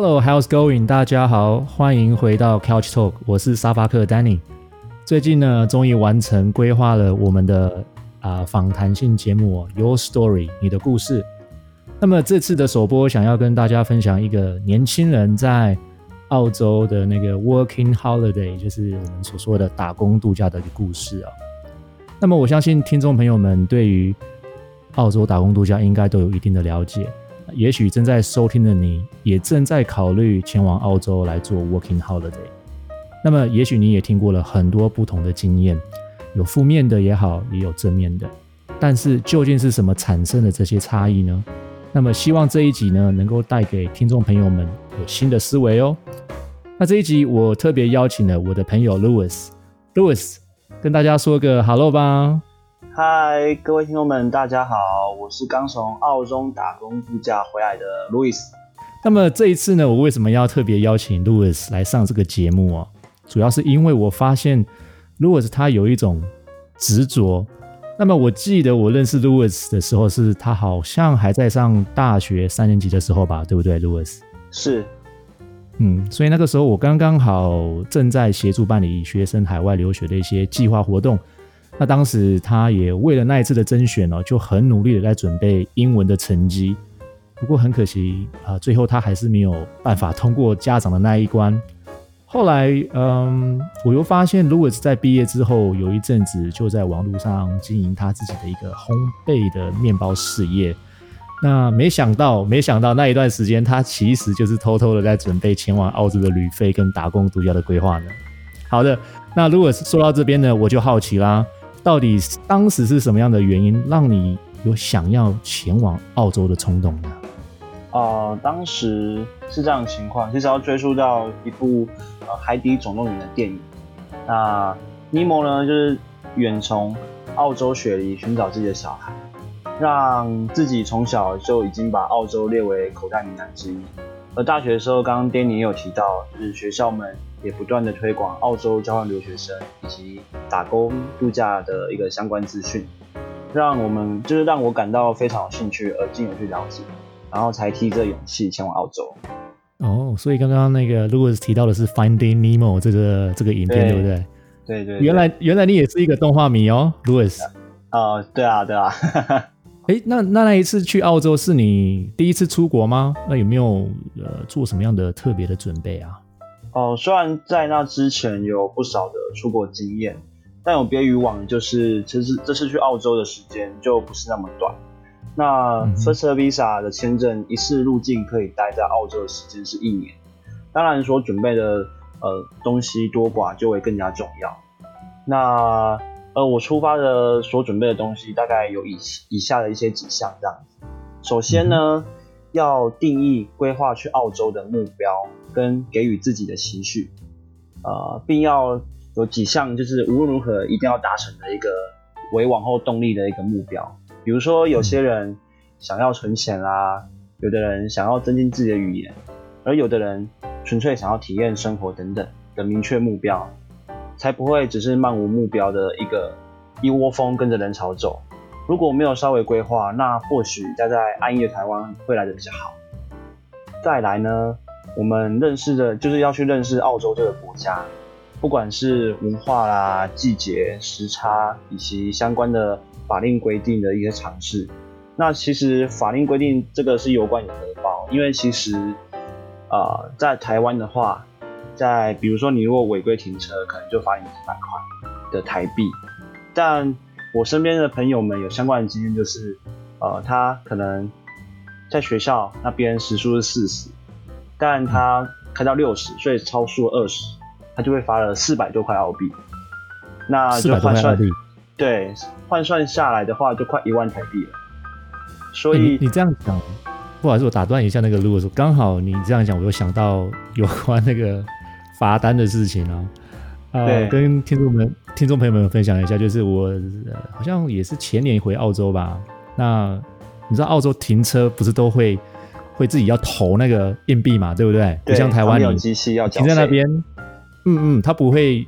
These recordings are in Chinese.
Hello，How's going？大家好，欢迎回到 Couch Talk，我是沙发客 Danny。最近呢，终于完成规划了我们的啊访谈性节目 Your Story，你的故事。那么这次的首播，想要跟大家分享一个年轻人在澳洲的那个 Working Holiday，就是我们所说的打工度假的一个故事啊。那么我相信听众朋友们对于澳洲打工度假应该都有一定的了解。也许正在收听的你也正在考虑前往澳洲来做 Working Holiday。那么也许你也听过了很多不同的经验，有负面的也好，也有正面的。但是究竟是什么产生了这些差异呢？那么希望这一集呢能够带给听众朋友们有新的思维哦。那这一集我特别邀请了我的朋友 Louis，Louis 跟大家说个 Hello 吧。嗨，各位听众们，大家好，我是刚从澳洲打工度假回来的 Louis。那么这一次呢，我为什么要特别邀请 Louis 来上这个节目啊？主要是因为我发现 Louis 他有一种执着。那么我记得我认识 Louis 的时候，是他好像还在上大学三年级的时候吧，对不对，Louis？是，嗯，所以那个时候我刚刚好正在协助办理学生海外留学的一些计划活动。那当时他也为了那一次的甄选哦，就很努力的在准备英文的成绩。不过很可惜啊，最后他还是没有办法通过家长的那一关。后来，嗯，我又发现 Louis 在毕业之后有一阵子就在网络上经营他自己的一个烘焙的面包事业。那没想到，没想到那一段时间他其实就是偷偷的在准备前往澳洲的旅费跟打工度假的规划呢。好的，那 Louis 说到这边呢，我就好奇啦。到底当时是什么样的原因让你有想要前往澳洲的冲动呢？呃，当时是这样的情况，其实要追溯到一部呃《海底总动员》的电影。那尼莫呢，就是远从澳洲雪梨寻找自己的小孩，让自己从小就已经把澳洲列为口袋名单之一。而大学的时候，刚刚 Danny 也有提到，就是学校们。也不断的推广澳洲交换留学生以及打工度假的一个相关资讯，让我们就是让我感到非常有兴趣而进而去了解，然后才提着勇气前往澳洲。哦，所以刚刚那个 Louis 提到的是 Finding Nemo 这个这个影片，对，对不对？对对，对。原来原来你也是一个动画迷哦，Louis。呃，对啊对啊。哎，那那那一次去澳洲是你第一次出国吗？那有没有呃做什么样的特别的准备啊？哦，虽然在那之前有不少的出国经验，但有别于往，就是其实这次去澳洲的时间就不是那么短。那 First Visa 的签证一次入境可以待在澳洲的时间是一年，当然所准备的呃东西多寡就会更加重要。那呃我出发的所准备的东西大概有以以下的一些几项这样子。首先呢，嗯要定义规划去澳洲的目标，跟给予自己的期许，呃，并要有几项就是无论如何一定要达成的一个为往后动力的一个目标。比如说，有些人想要存钱啦，有的人想要增进自己的语言，而有的人纯粹想要体验生活等等的明确目标，才不会只是漫无目标的一个一窝蜂跟着人潮走。如果没有稍微规划，那或许待在安逸的台湾会来得比较好。再来呢，我们认识的就是要去认识澳洲这个国家，不管是文化啦、季节、时差以及相关的法令规定的一些尝试。那其实法令规定这个是有关有荷包，因为其实、呃，在台湾的话，在比如说你如果违规停车，可能就罚你几百块的台币，但我身边的朋友们有相关的经验，就是，呃，他可能在学校那边时速是四十，但他开到六十，所以超速二十，他就会罚了四百多块澳币。那就换算，对，换算下来的话，就快一万台币了。所以、欸、你，你这样讲，不好意思，我打断一下那个路，如果说刚好你这样讲，我又想到有关那个罚单的事情啊。呃，跟听众们、听众朋友们分享一下，就是我、呃、好像也是前年回澳洲吧。那你知道澳洲停车不是都会会自己要投那个硬币嘛，对不对？不像台湾有机器要，停在那边，嗯嗯，他不会，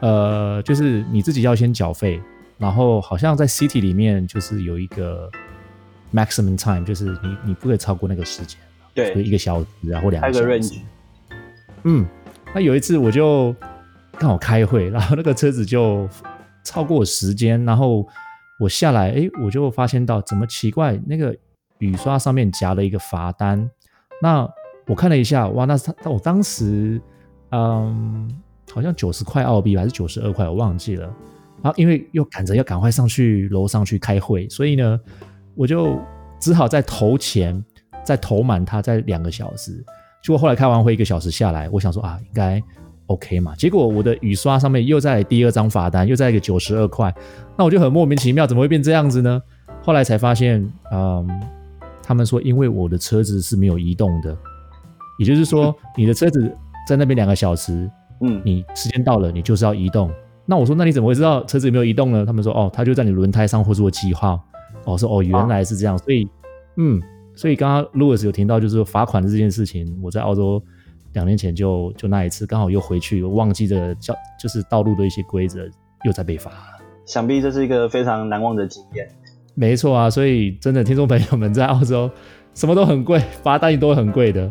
呃，就是你自己要先缴费，然后好像在 city 里面就是有一个 maximum time，就是你你不可以超过那个时间。对，一个小时然后两个小时。嗯，那有一次我就刚好开会，然后那个车子就超过时间，然后我下来，哎，我就发现到怎么奇怪，那个雨刷上面夹了一个罚单。那我看了一下，哇，那是他，我当时，嗯，好像九十块澳币还是九十二块，我忘记了。然后因为又赶着要赶快上去楼上去开会，所以呢，我就只好再投钱，再投满它，再两个小时。结果后来开完会一个小时下来，我想说啊，应该 OK 嘛。结果我的雨刷上面又在第二张罚单，又在一个九十二块。那我就很莫名其妙，怎么会变这样子呢？后来才发现，嗯，他们说因为我的车子是没有移动的，也就是说 你的车子在那边两个小时，嗯，你时间到了，你就是要移动。那我说，那你怎么会知道车子有没有移动呢？他们说，哦，他就在你轮胎上画出了记号。哦，说哦，原来是这样。啊、所以，嗯，所以刚刚 Louis 有听到，就是罚款的这件事情。我在澳洲两年前就就那一次，刚好又回去，忘记这交就是道路的一些规则，又在被罚。想必这是一个非常难忘的经验。没错啊，所以真的听众朋友们在澳洲什么都很贵，罚单也都很贵的。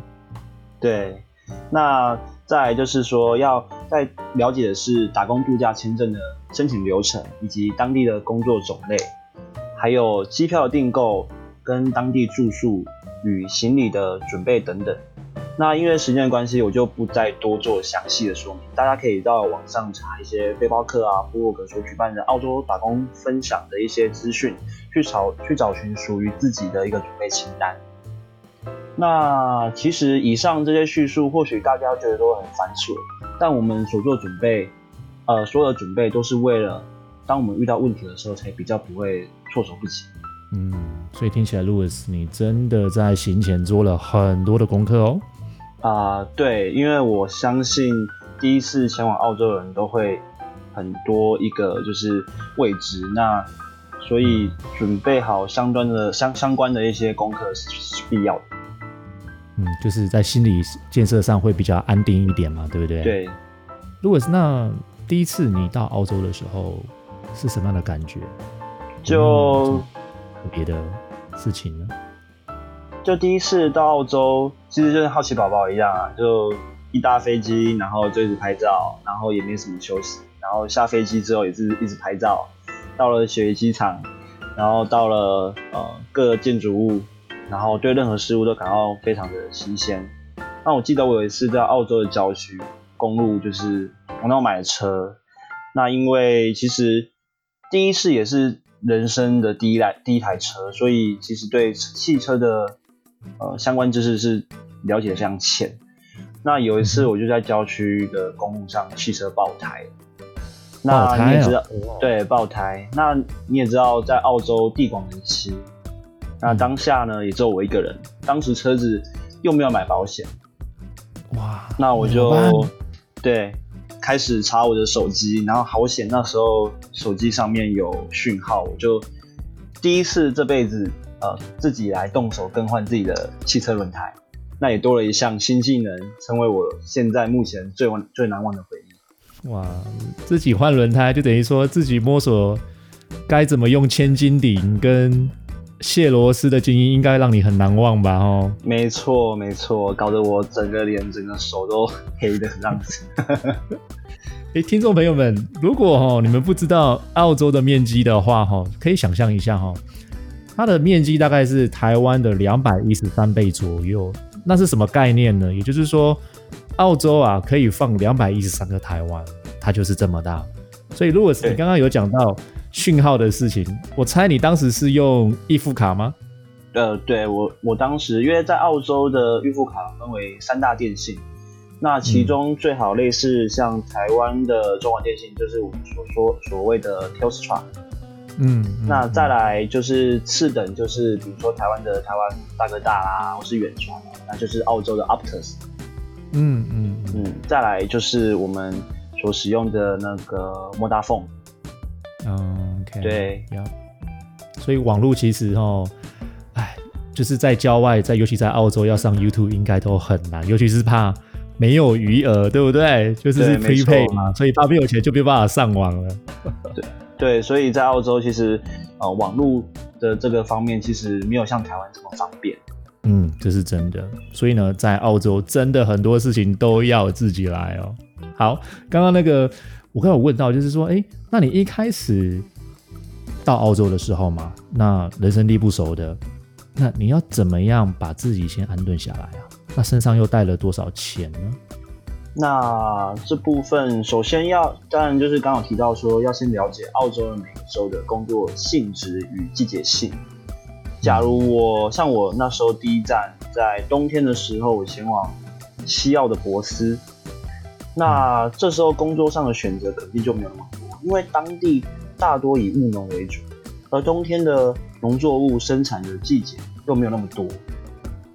对，那。再来就是说，要再了解的是打工度假签证的申请流程，以及当地的工作种类，还有机票订购、跟当地住宿与行李的准备等等。那因为时间的关系，我就不再多做详细的说明。大家可以到网上查一些背包客啊、部落格所举办的澳洲打工分享的一些资讯，去找去找寻属于自己的一个准备清单。那其实以上这些叙述，或许大家觉得都很繁琐，但我们所做准备，呃，所有的准备都是为了，当我们遇到问题的时候，才比较不会措手不及。嗯，所以听起来，Louis，你真的在行前做了很多的功课哦。啊、呃，对，因为我相信第一次前往澳洲的人都会很多一个就是未知，那所以准备好相关的相相关的一些功课是是必要的。嗯，就是在心理建设上会比较安定一点嘛，对不对？对。如果是那第一次你到澳洲的时候是什么样的感觉？就别的事情呢？就第一次到澳洲，其实就跟好奇宝宝一样啊，就一搭飞机，然后就一直拍照，然后也没什么休息，然后下飞机之后也是一直拍照，到了雪梨机场，然后到了呃各个建筑物。然后对任何事物都感到非常的新鲜。那我记得我有一次在澳洲的郊区公路，就是我那买车。那因为其实第一次也是人生的第一台第一台车，所以其实对汽车的呃相关知识是了解的非常浅。那有一次我就在郊区的公路上汽车爆胎。那你也知道，对，爆胎。那你也知道，在澳洲地广人稀。那当下呢，也只有我一个人。当时车子又没有买保险，哇！那我就对开始查我的手机，然后好险那时候手机上面有讯号，我就第一次这辈子呃自己来动手更换自己的汽车轮胎，那也多了一项新技能，成为我现在目前最忘最难忘的回忆。哇！自己换轮胎就等于说自己摸索该怎么用千斤顶跟。卸螺丝的经验应该让你很难忘吧？哦，没错没错，搞得我整个脸、整个手都黑的很样子。哎，听众朋友们，如果哈你们不知道澳洲的面积的话，哈，可以想象一下哈，它的面积大概是台湾的两百一十三倍左右。那是什么概念呢？也就是说，澳洲啊可以放两百一十三个台湾，它就是这么大。所以，如果是你刚刚有讲到。讯号的事情，我猜你当时是用预付卡吗？呃，对，我我当时因为在澳洲的预付卡分为三大电信，那其中最好类似像台湾的中华电信，就是我们所说所谓的 Telstra。嗯，那再来就是次等，就是比如说台湾的台湾大哥大啦，或是远传，那就是澳洲的 Optus。嗯嗯嗯，再来就是我们所使用的那个 Vodafone。嗯，OK，对，所以网络其实哦，哎，就是在郊外，在尤其在澳洲要上 YouTube 应该都很难，尤其是怕没有余额，对不对？就是是 Prepay 嘛，所以怕没有钱就没有办法上网了。对对，所以在澳洲其实呃网络的这个方面其实没有像台湾这么方便。嗯，这是真的。所以呢，在澳洲真的很多事情都要自己来哦。好，刚刚那个我刚有问到，就是说，哎，那你一开始到澳洲的时候嘛，那人生地不熟的，那你要怎么样把自己先安顿下来啊？那身上又带了多少钱呢？那这部分首先要，当然就是刚刚提到说，要先了解澳洲的每个州的工作性质与季节性。假如我像我那时候第一站在冬天的时候，我前往西澳的博斯，那这时候工作上的选择肯定就没有那么多，因为当地大多以务农为主，而冬天的农作物生产的季节又没有那么多，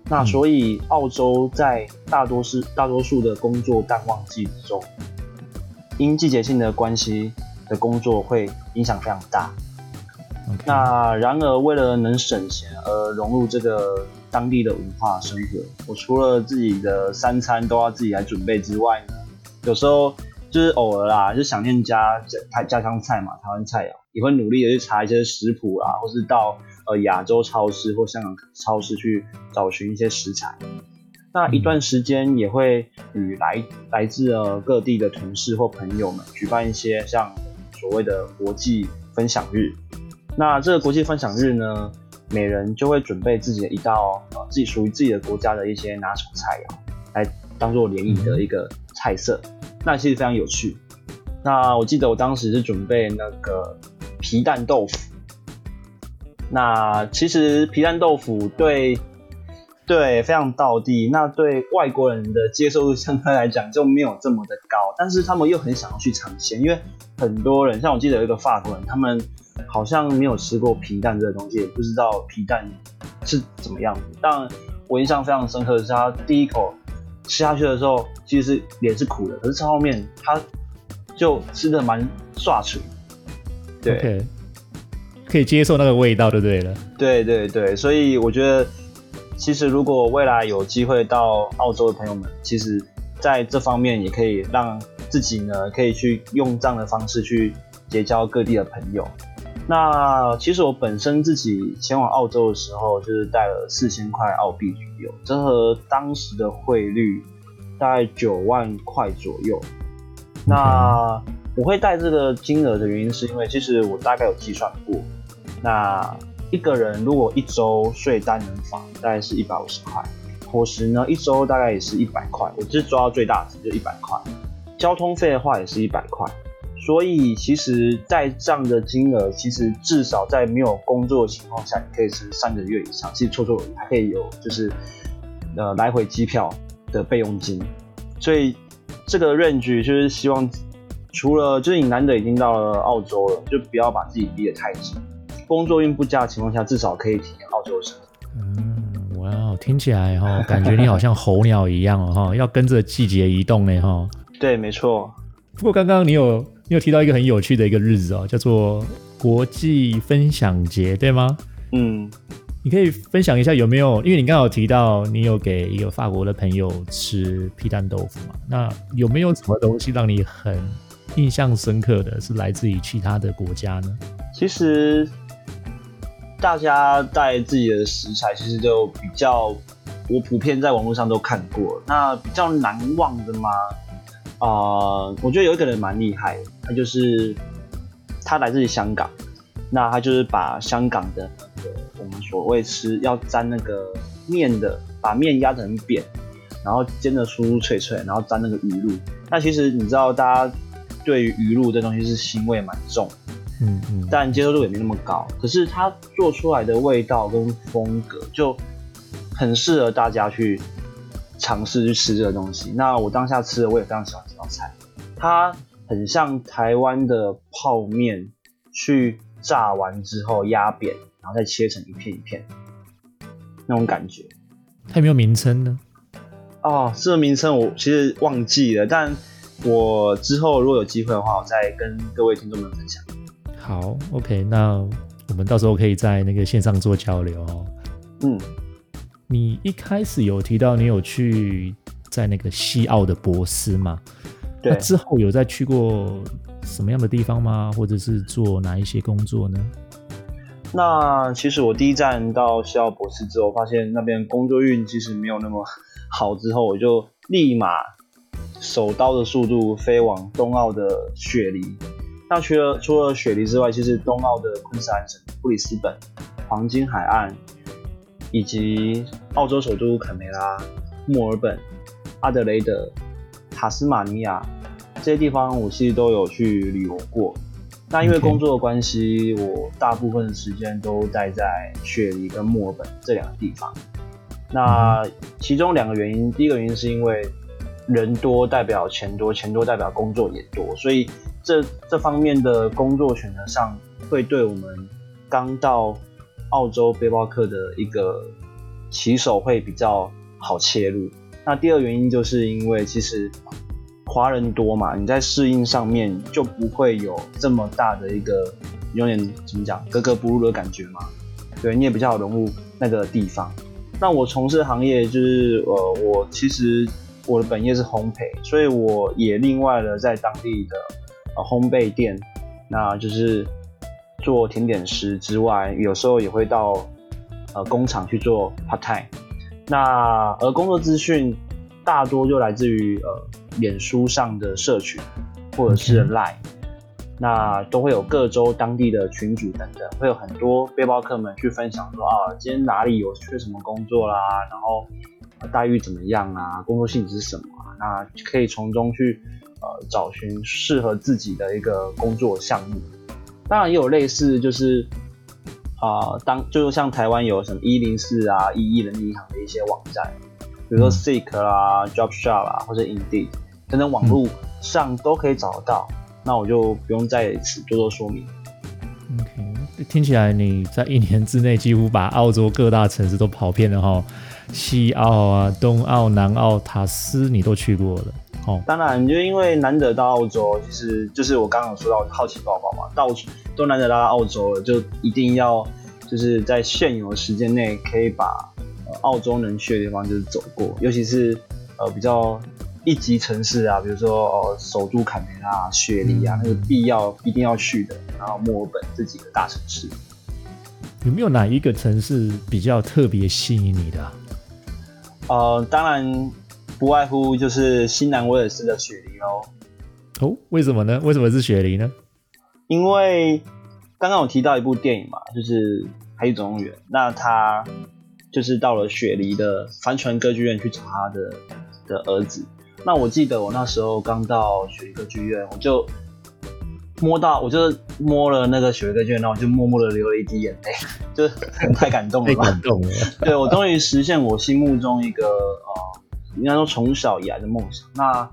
那所以澳洲在大多是大多数的工作淡旺季之中，因季节性的关系的工作会影响非常大。那然而，为了能省钱而融入这个当地的文化生活，我除了自己的三餐都要自己来准备之外呢，有时候就是偶尔啦，就想念家家家乡菜嘛，台湾菜肴，也会努力的去查一些食谱啦，或是到呃亚洲超市或香港超市去找寻一些食材。那一段时间也会与来来自呃各地的同事或朋友们举办一些像所谓的国际分享日。那这个国际分享日呢，每人就会准备自己的一道呃自己属于自己的国家的一些拿手菜肴，来当做联谊的一个菜色。那其实非常有趣。那我记得我当时是准备那个皮蛋豆腐。那其实皮蛋豆腐对对非常道地，那对外国人的接受度相对来讲就没有这么的高，但是他们又很想要去尝鲜，因为很多人像我记得有一个法国人，他们。好像没有吃过皮蛋这个东西，也不知道皮蛋是怎么样子。但我印象非常深刻的是，他第一口吃下去的时候，其实是脸是苦的，可是吃后面它就吃的蛮爽脆。对，okay. 可以接受那个味道就对了。对对对，所以我觉得，其实如果未来有机会到澳洲的朋友们，其实在这方面也可以让自己呢，可以去用这样的方式去结交各地的朋友。那其实我本身自己前往澳洲的时候，就是带了四千块澳币左右，折合当时的汇率大概九万块左右。那我会带这个金额的原因，是因为其实我大概有计算过，那一个人如果一周睡单人房大概是一百五十块，伙食呢一周大概也是一百块，我就是抓到最大值就一百块，交通费的话也是一百块。所以，其实在这样的金额，其实至少在没有工作的情况下，你可以是三个月以上。其实绰绰有余，还可以有就是呃来回机票的备用金。所以这个 range 就是希望，除了就是你难得已经到了澳洲了，就不要把自己逼得太紧。工作运不佳的情况下，至少可以体验澳洲的生活。嗯，哇，听起来哈，感觉你好像候鸟一样哦，哈，要跟着季节移动呢，哈。对，没错。不过刚刚你有。你有提到一个很有趣的一个日子哦，叫做国际分享节，对吗？嗯，你可以分享一下有没有？因为你刚好提到你有给一个法国的朋友吃皮蛋豆腐嘛？那有没有什么东西让你很印象深刻的是来自于其他的国家呢？其实大家带自己的食材，其实就比较我普遍在网络上都看过。那比较难忘的吗？啊、呃，我觉得有一个人蛮厉害的，他就是他来自于香港，那他就是把香港的那个我们所谓吃要沾那个面的，把面压得很扁，然后煎的酥酥脆脆，然后沾那个鱼露。那其实你知道，大家对于鱼露这东西是腥味蛮重，嗯嗯，但接受度也没那么高。可是他做出来的味道跟风格就很适合大家去。尝试去吃这个东西，那我当下吃的我也非常喜欢这道菜，它很像台湾的泡面，去炸完之后压扁，然后再切成一片一片那种感觉。它有没有名称呢？哦，这个名称我其实忘记了，但我之后如果有机会的话，我再跟各位听众们分享。好，OK，那我们到时候可以在那个线上做交流哦。嗯。你一开始有提到你有去在那个西澳的博斯吗？对。那之后有再去过什么样的地方吗？或者是做哪一些工作呢？那其实我第一站到西澳博斯之后，发现那边工作运其实没有那么好，之后我就立马手刀的速度飞往东澳的雪梨。那除了除了雪梨之外，其实东澳的昆士兰省、布里斯本、黄金海岸，以及澳洲首都坎培拉、墨尔本、阿德雷德、塔斯马尼亚这些地方，我其实都有去旅游过。那因为工作的关系.我大部分的时间都待在雪梨跟墨尔本这两个地方。那其中两个原因，第一个原因是因为人多代表钱多，钱多代表工作也多，所以这这方面的工作选择上，会对我们刚到澳洲背包客的一个骑手会比较好切入。那第二原因就是因为其实。华人多嘛，你在适应上面就不会有这么大的一个有点怎么讲格格不入的感觉嘛？对，你也比较好融入那个地方。那我从事行业就是呃，我其实我的本业是烘焙，所以我也另外的在当地的呃烘焙店，那就是做甜点师之外，有时候也会到呃工厂去做 part time。那而工作资讯大多就来自于呃。脸书上的社群，或者是 Line，那都会有各州当地的群组等等，会有很多背包客们去分享说啊，今天哪里有缺什么工作啦，然后待遇怎么样啊，工作性质是什么啊，那可以从中去呃找寻适合自己的一个工作项目。当然也有类似就是啊、呃，当就像台湾有什么一零四啊、一一人力银行的一些网站，比如说 Seek 啦、JobShop 啦，或者 Indeed。等等，网络上都可以找得到，嗯、那我就不用在此多多说明。OK，听起来你在一年之内几乎把澳洲各大城市都跑遍了哈，西澳啊、东澳、南澳、塔斯你都去过了。哦，当然，就因为难得到澳洲，其实就是我刚刚有说到好奇宝宝嘛，到处都难得到澳洲了，就一定要就是在现有的时间内可以把澳洲能去的地方就是走过，尤其是呃比较。一级城市啊，比如说哦，首都坎培拉、雪梨啊，那个必要一定要去的。然后墨尔本这几个大城市，有没有哪一个城市比较特别吸引你的啊？呃，当然不外乎就是新南威尔士的雪梨喽。哦，为什么呢？为什么是雪梨呢？因为刚刚我提到一部电影嘛，就是《海底总动员》，那他就是到了雪梨的帆船歌剧院去找他的的儿子。那我记得我那时候刚到雪梨歌剧院，我就摸到，我就摸了那个雪梨歌剧院，然后我就默默的流了一滴眼泪，就太感动了吧。太感动了。对，我终于实现我心目中一个呃，应该说从小以来的梦想。那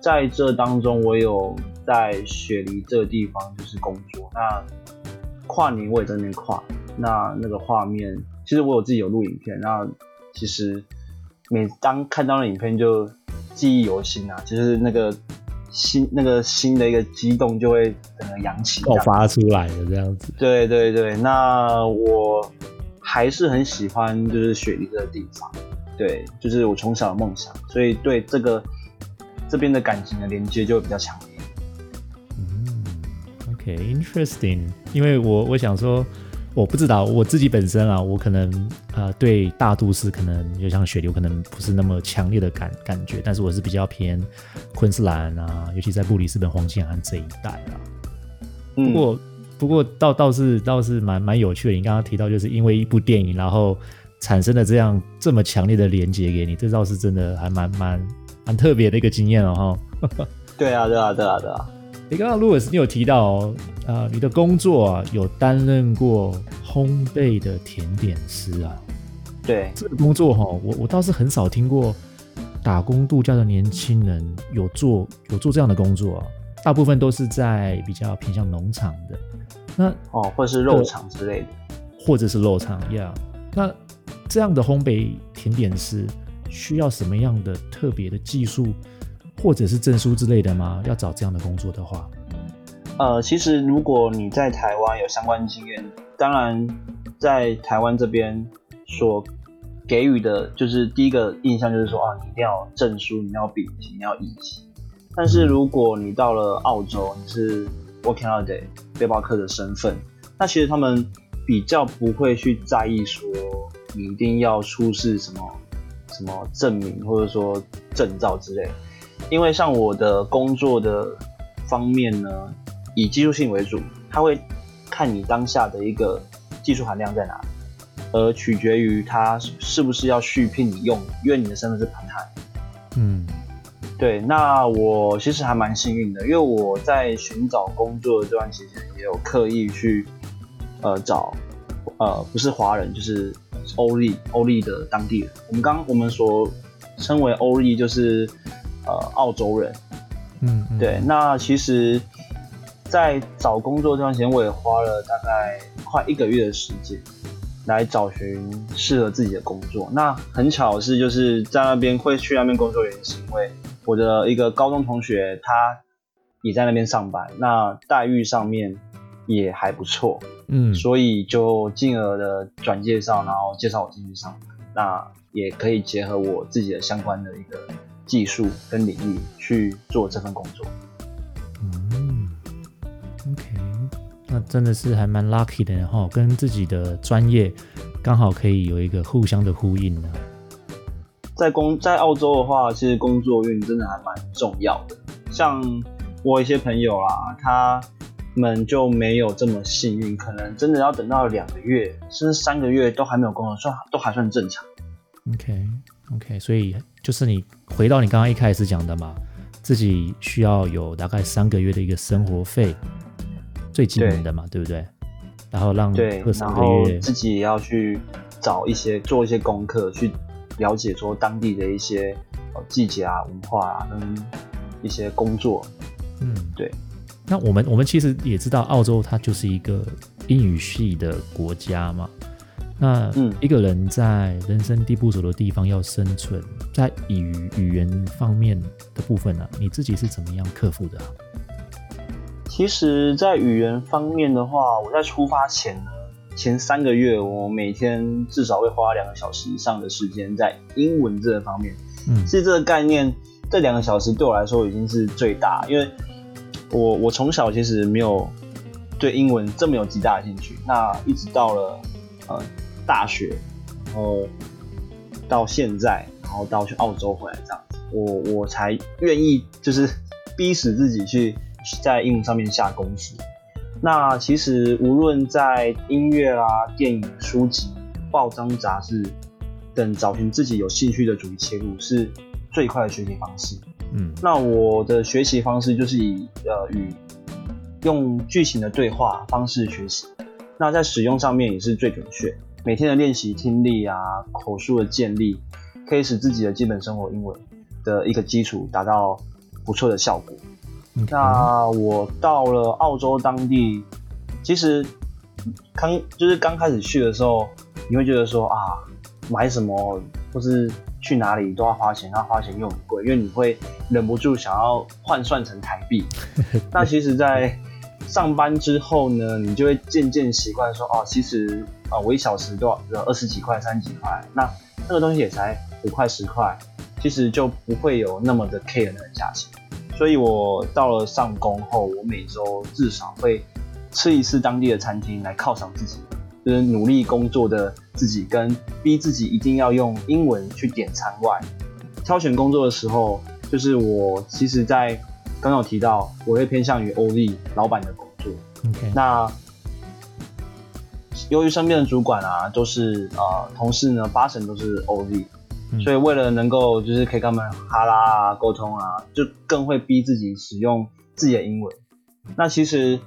在这当中，我有在雪梨这个地方就是工作。那跨年我也在那边跨，那那个画面，其实我有自己有录影片。那其实每当看到那影片就。记忆犹新啊，就是那个心那个心的一个激动就会整个扬起爆发出来的这样子。对对对，那我还是很喜欢就是雪梨这个地方，对，就是我从小的梦想，所以对这个这边的感情的连接就会比较强烈。嗯，OK，interesting，因为我我想说。我不知道我自己本身啊，我可能呃对大都市可能就像雪流可能不是那么强烈的感感觉，但是我是比较偏昆士兰啊，尤其在布里斯本、黄金海岸这一带啊。不过、不过倒倒是倒是蛮蛮有趣的，你刚刚提到就是因为一部电影，然后产生了这样这么强烈的连接给你，这倒是真的还蛮蛮蛮特别的一个经验哦哈。对啊对啊对啊对啊。你刚刚 Louis 你有提到哦，啊，你的工作啊有担任过烘焙的甜点师啊？对，这个工作哈，我我倒是很少听过打工度假的年轻人有做有做这样的工作啊，大部分都是在比较偏向农场的，那哦，或者是肉厂之类的，或者是肉厂呀。Yeah, 那这样的烘焙甜点师需要什么样的特别的技术？或者是证书之类的吗？要找这样的工作的话，呃，其实如果你在台湾有相关经验，当然在台湾这边所给予的就是第一个印象就是说啊，你一定要证书，你要丙级，你要乙级。但是如果你到了澳洲，你是 working holiday 背包客的身份，那其实他们比较不会去在意说你一定要出示什么什么证明或者说证照之类，因为像我的工作的方面呢，以技术性为主，他会看你当下的一个技术含量在哪里。而取决于他是不是要续聘你用，因为你的身份是盘汉。嗯，对。那我其实还蛮幸运的，因为我在寻找工作的这段期间，也有刻意去呃找呃不是华人就是欧力欧力的当地人。我们刚我们所称为欧力就是呃澳洲人。嗯，嗯，对。那其实，在找工作这段时间，我也花了大概快一个月的时间。来找寻适合自己的工作。那很巧的是，就是在那边会去那边工作，原因是因为我的一个高中同学，他也在那边上班，那待遇上面也还不错，嗯，所以就进而的转介绍，然后介绍我进去上班。那也可以结合我自己的相关的一个技术跟领域去做这份工作。嗯，OK。那真的是还蛮 lucky 的哈，跟自己的专业刚好可以有一个互相的呼应呢。在工在澳洲的话，其实工作运真的还蛮重要的。像我一些朋友啦，他们就没有这么幸运，可能真的要等到两个月甚至三个月都还没有工作，算都还算正常。OK OK，所以就是你回到你刚刚一开始讲的嘛，自己需要有大概三个月的一个生活费。最基本的嘛，对，对不对？然后让对，然后自己也要去找一些做一些功课，去了解说当地的一些呃季节啊、文化啊，跟一些工作。嗯，对。那我们我们其实也知道，澳洲它就是一个英语系的国家嘛。那一个人在人生地不熟的地方要生存，在语语言方面的部分呢、啊，你自己是怎么样克服的、啊？其实，在语言方面的话，我在出发前呢，前三个月，我每天至少会花两个小时以上的时间在英文这个方面。嗯，其实这个概念，这两个小时对我来说已经是最大，因为我我从小其实没有对英文这么有极大的兴趣。那一直到了呃大学，然后到现在，然后到去澳洲回来这样子，我我才愿意就是 逼使自己去。在英文上面下功夫。那其实无论在音乐啦、电影、书籍、报章、杂志等，找寻自己有兴趣的主题切入，是最快的学习方式。嗯，那我的学习方式就是以呃与用剧情的对话方式学习。那在使用上面也是最准确。每天的练习听力啊、口述的建立，可以使自己的基本生活英文的一个基础达到不错的效果。那我到了澳洲当地，其实刚就是刚开始去的时候，你会觉得说啊，买什么或是去哪里都要花钱，那花钱又很贵，因为你会忍不住想要换算成台币。那其实，在上班之后呢，你就会渐渐习惯说，哦，其实啊，我一小时多少二十几块、三十几块，那那个东西也才五块、十块，其实就不会有那么的 care 那个价钱。所以我到了上工后，我每周至少会吃一次当地的餐厅来犒赏自己，就是努力工作的自己，跟逼自己一定要用英文去点餐外。挑选工作的时候，就是我其实在刚刚有提到，我会偏向于欧力老板的工作。那由于身边的主管啊，都是呃同事呢，八成都是欧力。所以为了能够就是可以跟他们哈拉啊沟通啊，就更会逼自己使用自己的英文。那其实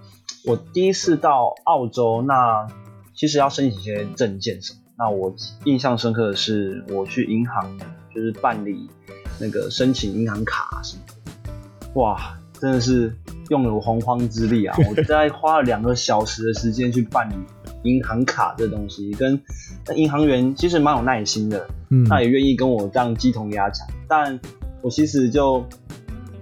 我第一次到澳洲，那其实要申请一些证件什么。那我印象深刻的是，我去银行就是办理那个申请银行卡什么的，哇，真的是用了我洪荒之力啊！我大概花了两个小时的时间去办理。银行卡这东西，跟那银行员其实蛮有耐心的，嗯，他也愿意跟我这样鸡同鸭讲。但我其实就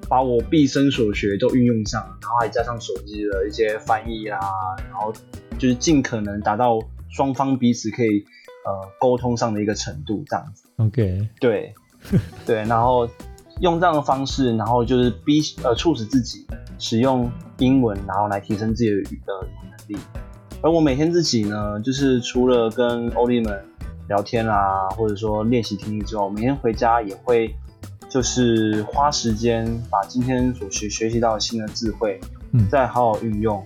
把我毕生所学都运用上，然后还加上手机的一些翻译啊，然后就是尽可能达到双方彼此可以呃沟通上的一个程度，这样子。OK，对 对，然后用这样的方式，然后就是逼呃促使自己使用英文，然后来提升自己的语的能力。而我每天自己呢，就是除了跟欧弟们聊天啊，或者说练习听力之后，每天回家也会就是花时间把今天所学学习到的新的智慧，嗯，再好好运用。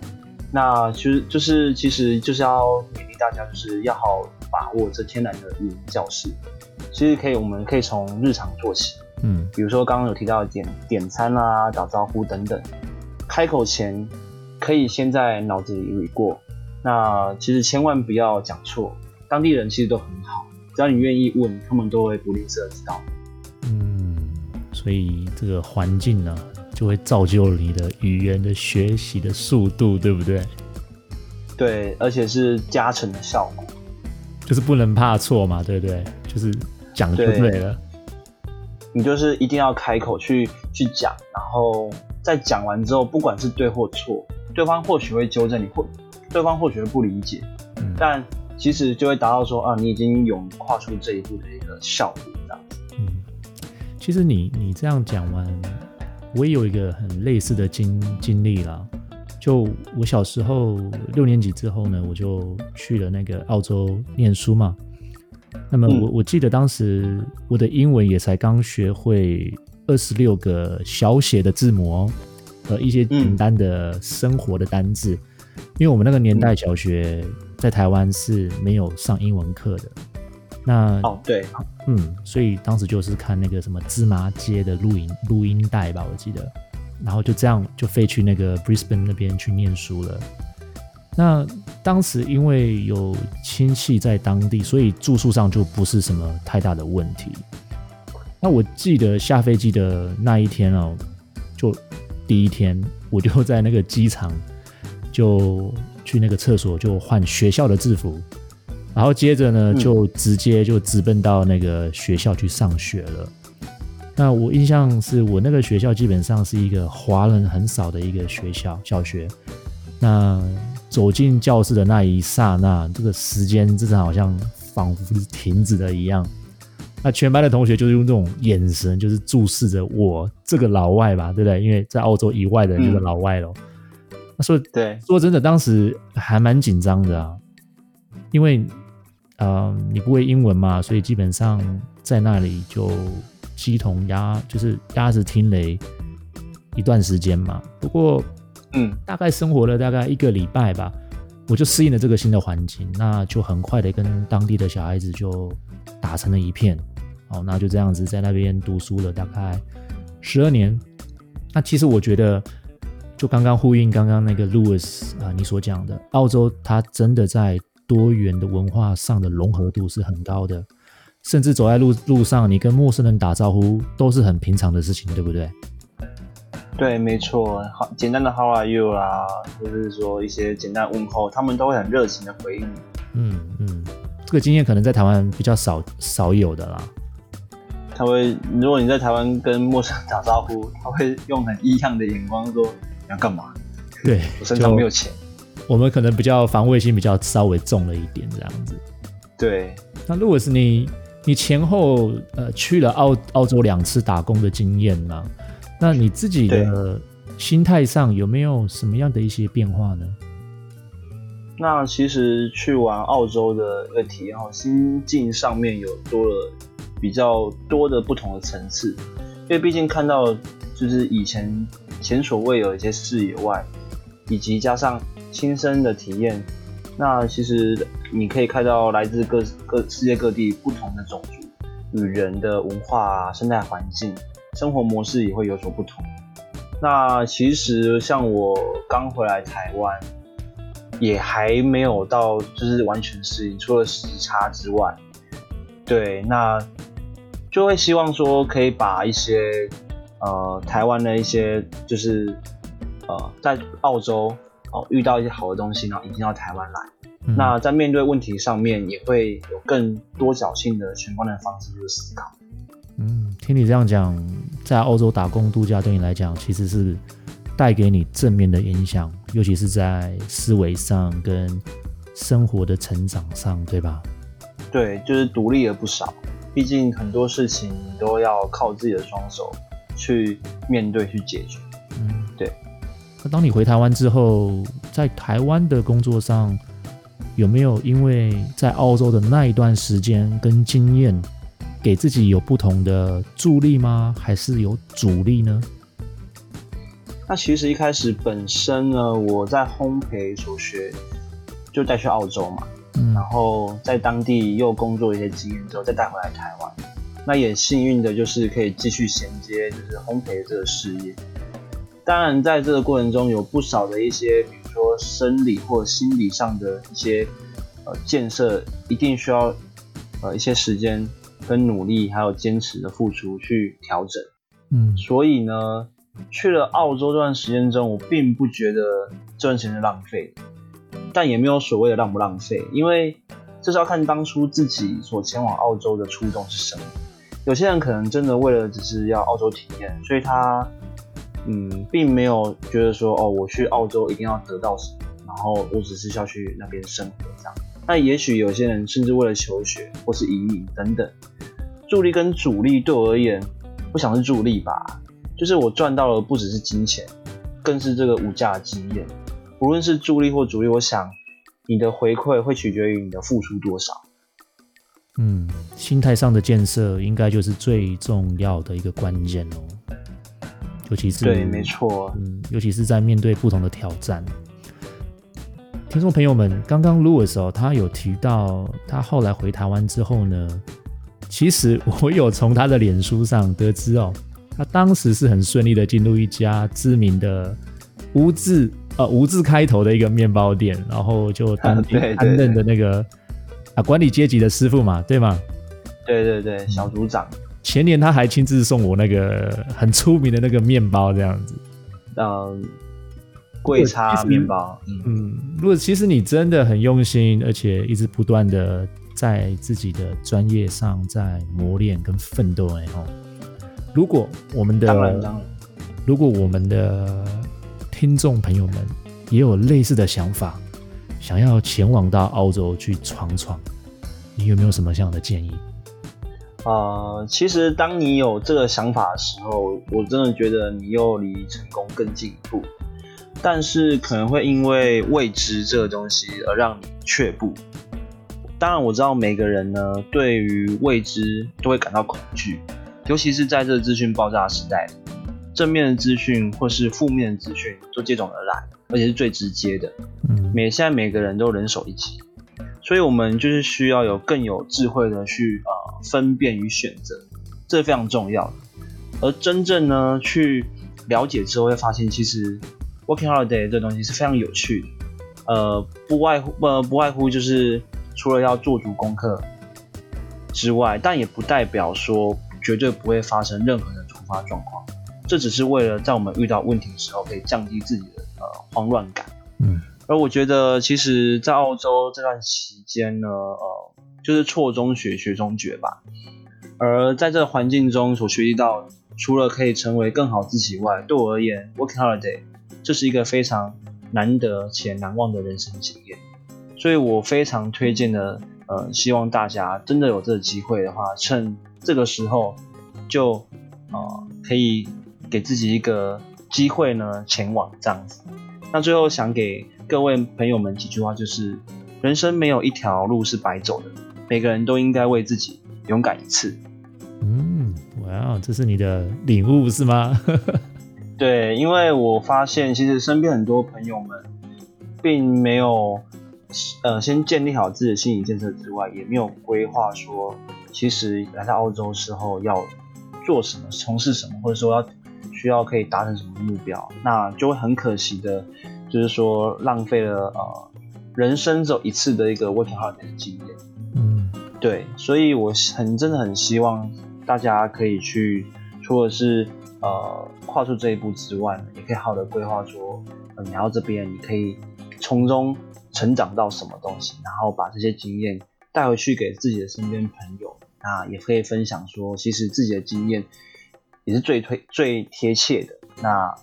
那其实就是其实就是要勉励大家，就是要好把握这天然的语言教室。其实可以，我们可以从日常做起，嗯，比如说刚刚有提到的点点餐啊、打招呼等等，开口前可以先在脑子里捋过。那其实千万不要讲错，当地人其实都很好，只要你愿意问，他们都会不吝啬指导。嗯，所以这个环境呢，就会造就你的语言的学习的速度，对不对？对，而且是加成的效果，就是不能怕错嘛，对不对？就是讲就对了。对，你就是一定要开口去去讲，然后在讲完之后，不管是对或错，对方或许会纠正你，或对方或许会不理解，嗯，但其实就会达到说啊，你已经有跨出这一步的一个效果，这样子。嗯，其实你你这样讲完，我也有一个很类似的经经历啦。就我小时候六年级之后呢，我就去了那个澳洲念书嘛。那么我、嗯、我记得当时我的英文也才刚学会二十六个小写的字母哦，和一些简单的生活的单字。嗯因为我们那个年代小学在台湾是没有上英文课的，那哦对，嗯，所以当时就是看那个什么芝麻街的录音录音带吧，我记得，然后就这样就飞去那个 Brisbane 那边去念书了。那当时因为有亲戚在当地，所以住宿上就不是什么太大的问题。那我记得下飞机的那一天哦，就第一天我就在那个机场。就去那个厕所，就换学校的制服，然后接着呢，就直接就直奔到那个学校去上学了。那我印象是我那个学校基本上是一个华人很少的一个学校小学。那走进教室的那一刹那，这个时间真的好像仿佛是停止了一样。那全班的同学就是用这种眼神，就是注视着我这个老外吧，对不对？因为在澳洲以外的人就是老外喽。说对，说真的，当时还蛮紧张的啊，因为呃你不会英文嘛，所以基本上在那里就鸡同鸭，就是鸭子听雷一段时间嘛。不过嗯，大概生活了大概一个礼拜吧，我就适应了这个新的环境，那就很快的跟当地的小孩子就打成了一片。哦，那就这样子在那边读书了大概十二年。那其实我觉得。就刚刚呼应刚刚那个 Louis 啊，你所讲的，澳洲它真的在多元的文化上的融合度是很高的，甚至走在路路上，你跟陌生人打招呼都是很平常的事情，对不对？对，没错，好简单的 How are you 啦，或者是说一些简单问候，他们都会很热情的回应。嗯嗯，这个经验可能在台湾比较少少有的啦。他会，如果你在台湾跟陌生人打招呼，他会用很异样的眼光说。你要干嘛？对，我身上没有钱。我们可能比较防卫心比较稍微重了一点，这样子。对。那如果是你，你前后呃去了澳澳洲两次打工的经验呢？那你自己的心态上有没有什么样的一些变化呢？那其实去完澳洲的一个体验后，心境上面有多了比较多的不同的层次，因为毕竟看到就是以前。前所未有的一些视野外，以及加上亲身的体验，那其实你可以看到来自各各世界各地不同的种族与人的文化、生态环境、生活模式也会有所不同。那其实像我刚回来台湾，也还没有到就是完全适应，除了时差之外，对，那就会希望说可以把一些。呃，台湾的一些就是呃，在澳洲哦、呃、遇到一些好的东西，然后引进到台湾来。嗯、那在面对问题上面，也会有更多角性的全观的方式去思考。嗯，听你这样讲，在欧洲打工度假对你来讲，其实是带给你正面的影响，尤其是在思维上跟生活的成长上，对吧？对，就是独立了不少。毕竟很多事情你都要靠自己的双手。去面对，去解决。嗯，对。那当你回台湾之后，在台湾的工作上，有没有因为在澳洲的那一段时间跟经验，给自己有不同的助力吗？还是有阻力呢？那其实一开始本身呢，我在烘焙所学就带去澳洲嘛，嗯，然后在当地又工作一些经验之后，再带回来台湾。那也幸运的就是可以继续衔接，就是烘焙这个事业。当然，在这个过程中有不少的一些，比如说生理或心理上的一些呃建设，一定需要呃一些时间跟努力，还有坚持的付出去调整。嗯，所以呢，去了澳洲这段时间中，我并不觉得这段时间是浪费，但也没有所谓的浪不浪费，因为这是要看当初自己所前往澳洲的初衷是什么。有些人可能真的为了只是要澳洲体验，所以他嗯，并没有觉得说哦，我去澳洲一定要得到什么，然后我只是要去那边生活这样。那也许有些人甚至为了求学或是移民等等，助力跟阻力对我而言，我想是助力吧，就是我赚到了不只是金钱，更是这个无价的经验。无论是助力或阻力，我想你的回馈会取决于你的付出多少。嗯，心态上的建设应该就是最重要的一个关键哦，尤其是对，没错，嗯，尤其是在面对不同的挑战。听众朋友们，刚刚 Louis 哦，他有提到他后来回台湾之后呢，其实我有从他的脸书上得知哦，他当时是很顺利的进入一家知名的无字呃无字开头的一个面包店，然后就当 担任的那个。啊，管理阶级的师傅嘛，对吗？对对对，小组长。前年他还亲自送我那个很出名的那个面包，这样子。嗯，贵差面包。嗯，如果其实你真的很用心，而且一直不断的在自己的专业上在磨练跟奋斗，哎吼。如果我们的，当然当然，如果我们的听众朋友们也有类似的想法。想要前往到澳洲去闯闯，你有没有什么这样的建议？呃，其实当你有这个想法的时候，我真的觉得你又离成功更进一步。但是可能会因为未知这个东西而让你却步。当然我知道每个人呢，对于未知都会感到恐惧，尤其是在这资讯爆炸时代，正面的资讯或是负面的资讯都接踵而来。而且是最直接的，嗯，每现在每个人都人手一机，所以我们就是需要有更有智慧的去呃分辨与选择，这非常重要。而真正呢去了解之后，会发现其实 working holiday 这东西是非常有趣的，呃，不外乎呃不外乎就是除了要做足功课之外，但也不代表说绝对不会发生任何的突发状况，这只是为了在我们遇到问题的时候可以降低自己的。呃，慌乱感，嗯，而我觉得，其实，在澳洲这段期间呢，呃，就是错中学，学中学吧。而在这个环境中所学习到，除了可以成为更好自己外，对我而言，Working Holiday 这是一个非常难得且难忘的人生经验。所以我非常推荐的，呃，希望大家真的有这个机会的话，趁这个时候就，呃，可以给自己一个。机会呢，前往这样子。那最后想给各位朋友们几句话，就是人生没有一条路是白走的，每个人都应该为自己勇敢一次。嗯，哇，这是你的领悟是吗？对，因为我发现其实身边很多朋友们并没有呃先建立好自己的心理建设之外，也没有规划说，其实来到澳洲之后要做什么、从事什么，或者说要。需要可以达成什么目标，那就会很可惜的，就是说浪费了呃人生只有一次的一个 working holiday 的经验。嗯，对，所以我很真的很希望大家可以去，除了是呃跨出这一步之外，也可以好的规划说，嗯，来到这边你可以从中成长到什么东西，然后把这些经验带回去给自己的身边朋友，那也可以分享说，其实自己的经验。也是最推最贴切的，那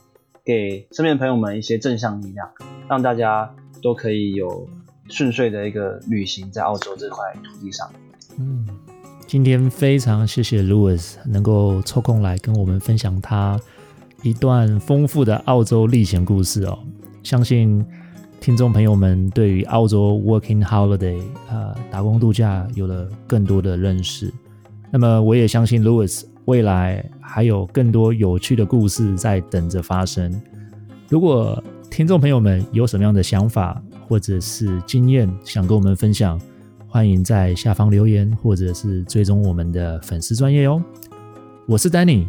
给身边的朋友们一些正向力量，让大家都可以有顺遂的一个旅行在澳洲这块土地上。嗯，今天非常谢谢 Louis 能够抽空来跟我们分享他一段丰富的澳洲历险故事哦。相信听众朋友们对于澳洲 Working Holiday 呃打工度假有了更多的认识。那么我也相信 Louis 未来还有更多有趣的故事在等着发生。如果听众朋友们有什么样的想法或者是经验想跟我们分享，欢迎在下方留言，或者是追踪我们的粉丝专业哦。我是 Danny，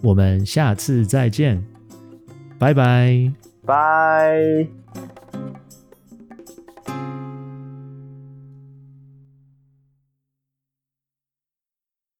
我们下次再见，拜拜，拜。